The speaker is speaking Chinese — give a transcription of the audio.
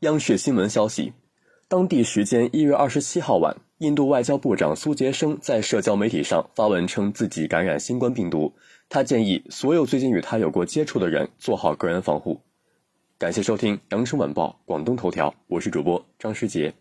央视新闻消息当地时间一月二十七号晚印度外交部长苏杰生在社交媒体上发文称自己感染新冠病毒。他建议所有最近与他有过接触的人做好个人防护。感谢收听羊城晚报广东头条我是主播张世杰。